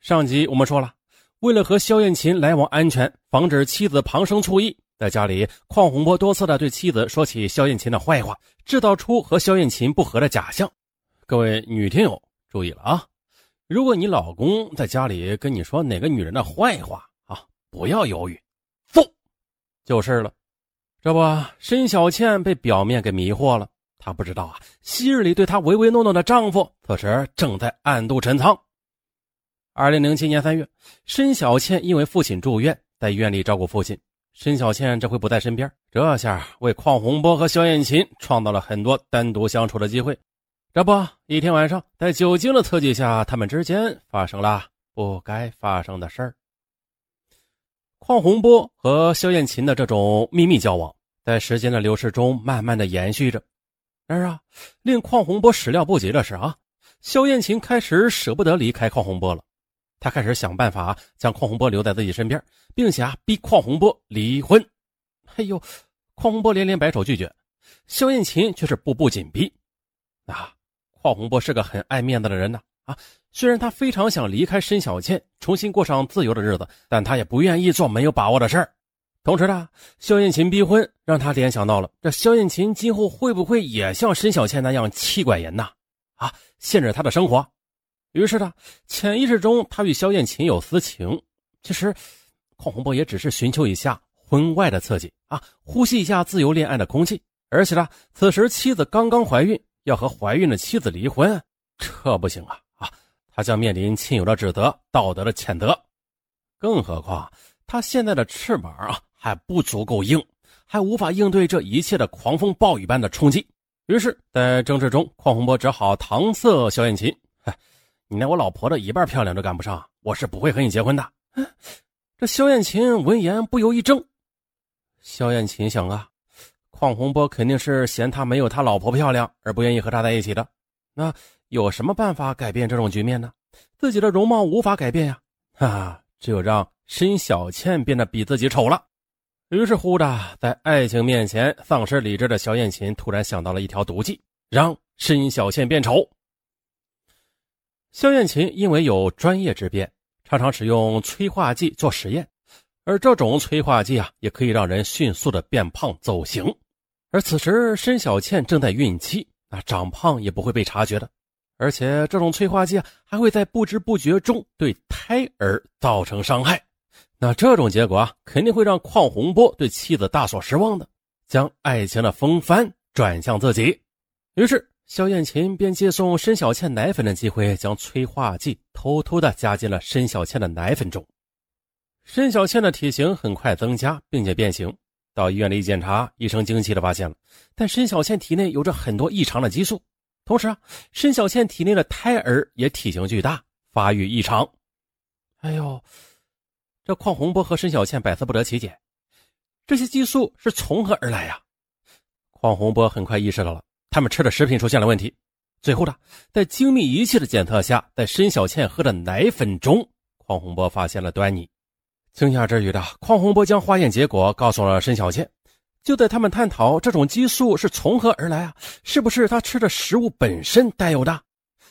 上集我们说了，为了和肖艳琴来往安全，防止妻子旁生醋意，在家里，邝洪波多次的对妻子说起肖艳琴的坏话，制造出和肖艳琴不和的假象。各位女听友注意了啊！如果你老公在家里跟你说哪个女人的坏话啊，不要犹豫，揍就是了。这不，申小倩被表面给迷惑了，她不知道啊，昔日里对她唯唯诺诺的丈夫，此时正在暗度陈仓。二零零七年三月，申小倩因为父亲住院，在医院里照顾父亲。申小倩这回不在身边，这下为邝洪波和肖艳琴创造了很多单独相处的机会。这不，一天晚上，在酒精的刺激下，他们之间发生了不该发生的事儿。邝洪波和肖艳琴的这种秘密交往，在时间的流逝中慢慢的延续着。然而啊，令邝洪波始料不及的是啊，肖艳琴开始舍不得离开邝洪波了。他开始想办法将邝洪波留在自己身边，并且啊逼邝洪波离婚。哎呦，邝洪波连连摆手拒绝，肖艳琴却是步步紧逼。啊，邝洪波是个很爱面子的人呢。啊，虽然他非常想离开申小倩，重新过上自由的日子，但他也不愿意做没有把握的事儿。同时呢，肖艳琴逼婚让他联想到了这肖艳琴今后会不会也像申小倩那样妻管严呐？啊，限制他的生活。于是呢，潜意识中他与萧艳琴有私情。其实，邝洪波也只是寻求一下婚外的刺激啊，呼吸一下自由恋爱的空气。而且呢，此时妻子刚刚怀孕，要和怀孕的妻子离婚，这不行啊啊！他将面临亲友的指责、道德的谴责。更何况他现在的翅膀啊还不足够硬，还无法应对这一切的狂风暴雨般的冲击。于是，在争执中，邝洪波只好搪塞萧艳琴。你连我老婆的一半漂亮都赶不上，我是不会和你结婚的。这萧艳琴闻言不由一怔。萧艳琴想啊，邝洪波肯定是嫌他没有他老婆漂亮而不愿意和他在一起的。那有什么办法改变这种局面呢？自己的容貌无法改变呀，哈哈，只有让申小倩变得比自己丑了。于是乎的，在爱情面前丧失理智的萧艳琴突然想到了一条毒计，让申小倩变丑。肖艳琴因为有专业之便，常常使用催化剂做实验，而这种催化剂啊，也可以让人迅速的变胖走形。而此时申小倩正在孕期，那长胖也不会被察觉的，而且这种催化剂啊，还会在不知不觉中对胎儿造成伤害。那这种结果啊，肯定会让邝洪波对妻子大所失望的，将爱情的风帆转向自己。于是。肖艳琴便借送申小倩奶粉的机会，将催化剂偷偷的加进了申小倩的奶粉中。申小倩的体型很快增加，并且变形。到医院里一检查，医生惊奇的发现了，但申小倩体内有着很多异常的激素，同时啊，申小倩体内的胎儿也体型巨大，发育异常。哎呦，这邝洪波和申小倩百思不得其解，这些激素是从何而来呀？邝洪波很快意识到了。他们吃的食品出现了问题，最后呢，在精密仪器的检测下，在申小倩喝的奶粉中，邝洪波发现了端倪。惊讶之余的邝洪波将化验结果告诉了申小倩。就在他们探讨这种激素是从何而来啊，是不是他吃的食物本身带有的？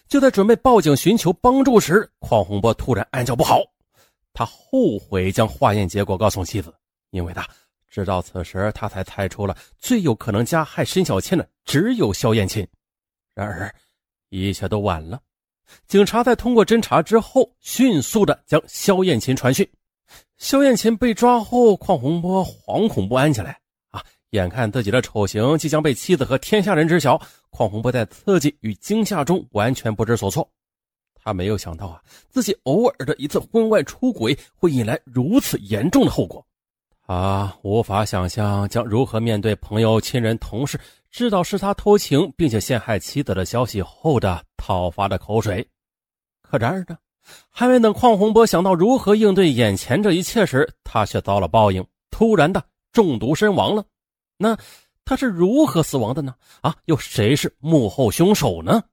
就在准备报警寻求帮助时，邝洪波突然暗叫不好，他后悔将化验结果告诉妻子，因为他。直到此时，他才猜出了最有可能加害申小倩的只有肖艳琴。然而，一切都晚了。警察在通过侦查之后，迅速的将肖艳琴传讯。肖艳琴被抓后，邝洪波惶恐不安起来。啊，眼看自己的丑行即将被妻子和天下人知晓，邝洪波在刺激与惊吓中完全不知所措。他没有想到啊，自己偶尔的一次婚外出轨会引来如此严重的后果。啊，无法想象将如何面对朋友、亲人、同事知道是他偷情并且陷害妻子的消息后的讨伐的口水。可然而呢，还没等邝洪波想到如何应对眼前这一切时，他却遭了报应，突然的中毒身亡了。那他是如何死亡的呢？啊，又谁是幕后凶手呢？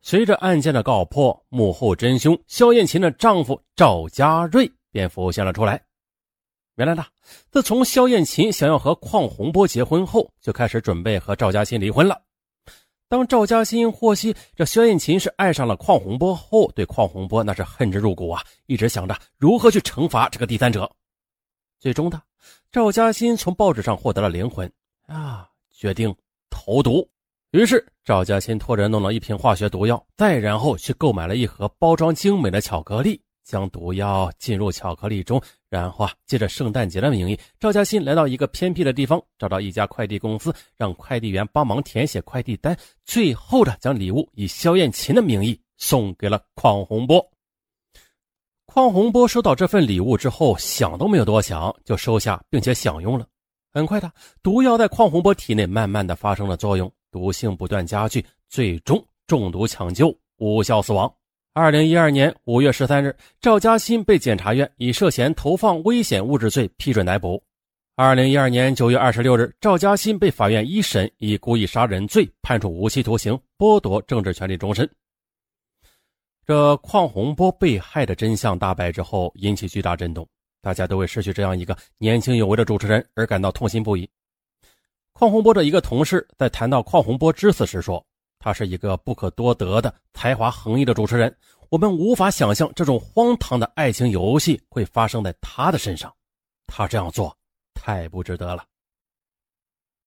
随着案件的告破，幕后真凶肖艳琴的丈夫赵家瑞便浮现了出来。原来呢，自从肖艳琴想要和邝洪波结婚后，就开始准备和赵家欣离婚了。当赵嘉欣获悉这肖艳琴是爱上了邝洪波后，对邝洪波那是恨之入骨啊，一直想着如何去惩罚这个第三者。最终呢，赵嘉欣从报纸上获得了灵魂啊，决定投毒。于是赵嘉欣托人弄了一瓶化学毒药，再然后去购买了一盒包装精美的巧克力。将毒药进入巧克力中，然后啊，借着圣诞节的名义，赵嘉欣来到一个偏僻的地方，找到一家快递公司，让快递员帮忙填写快递单，最后的将礼物以肖艳琴的名义送给了邝洪波。邝洪波收到这份礼物之后，想都没有多想，就收下并且享用了。很快的，毒药在邝洪波体内慢慢的发生了作用，毒性不断加剧，最终中毒抢救无效死亡。二零一二年五月十三日，赵嘉欣被检察院以涉嫌投放危险物质罪批准逮捕。二零一二年九月二十六日，赵嘉欣被法院一审以故意杀人罪判处无期徒刑，剥夺政治权利终身。这邝洪波被害的真相大白之后，引起巨大震动，大家都为失去这样一个年轻有为的主持人而感到痛心不已。邝洪波的一个同事在谈到邝洪波之死时说。他是一个不可多得的才华横溢的主持人，我们无法想象这种荒唐的爱情游戏会发生在他的身上。他这样做太不值得了。